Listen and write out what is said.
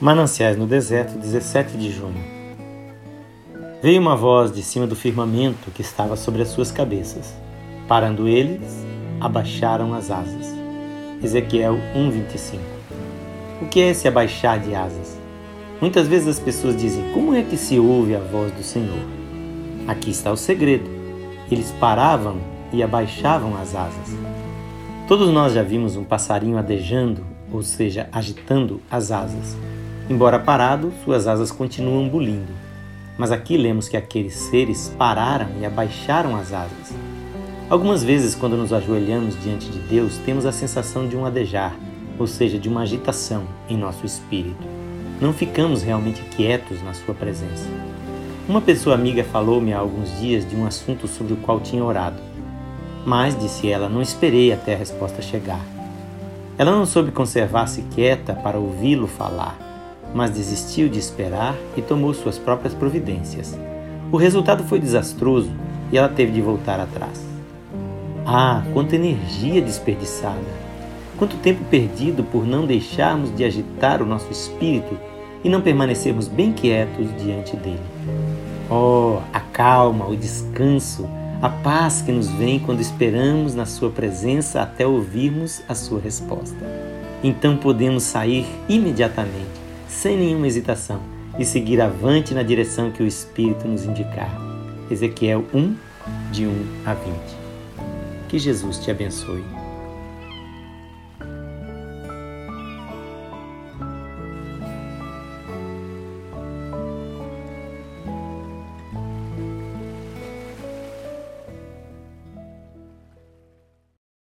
Mananciais no Deserto, 17 de junho. Veio uma voz de cima do firmamento que estava sobre as suas cabeças. Parando eles, abaixaram as asas. Ezequiel 1:25. O que é esse abaixar de asas? Muitas vezes as pessoas dizem: "Como é que se ouve a voz do Senhor?" Aqui está o segredo. Eles paravam e abaixavam as asas. Todos nós já vimos um passarinho adejando, ou seja, agitando as asas. Embora parado, suas asas continuam bulindo. Mas aqui lemos que aqueles seres pararam e abaixaram as asas. Algumas vezes, quando nos ajoelhamos diante de Deus, temos a sensação de um adejar, ou seja, de uma agitação em nosso espírito. Não ficamos realmente quietos na Sua presença. Uma pessoa amiga falou-me há alguns dias de um assunto sobre o qual tinha orado. Mas, disse ela, não esperei até a resposta chegar. Ela não soube conservar-se quieta para ouvi-lo falar mas desistiu de esperar e tomou suas próprias providências. O resultado foi desastroso e ela teve de voltar atrás. Ah, quanta energia desperdiçada! Quanto tempo perdido por não deixarmos de agitar o nosso espírito e não permanecermos bem quietos diante dele. Oh, a calma, o descanso, a paz que nos vem quando esperamos na Sua presença até ouvirmos a Sua resposta. Então podemos sair imediatamente sem nenhuma hesitação, e seguir avante na direção que o Espírito nos indicar. Ezequiel 1, de 1 a 20. Que Jesus te abençoe.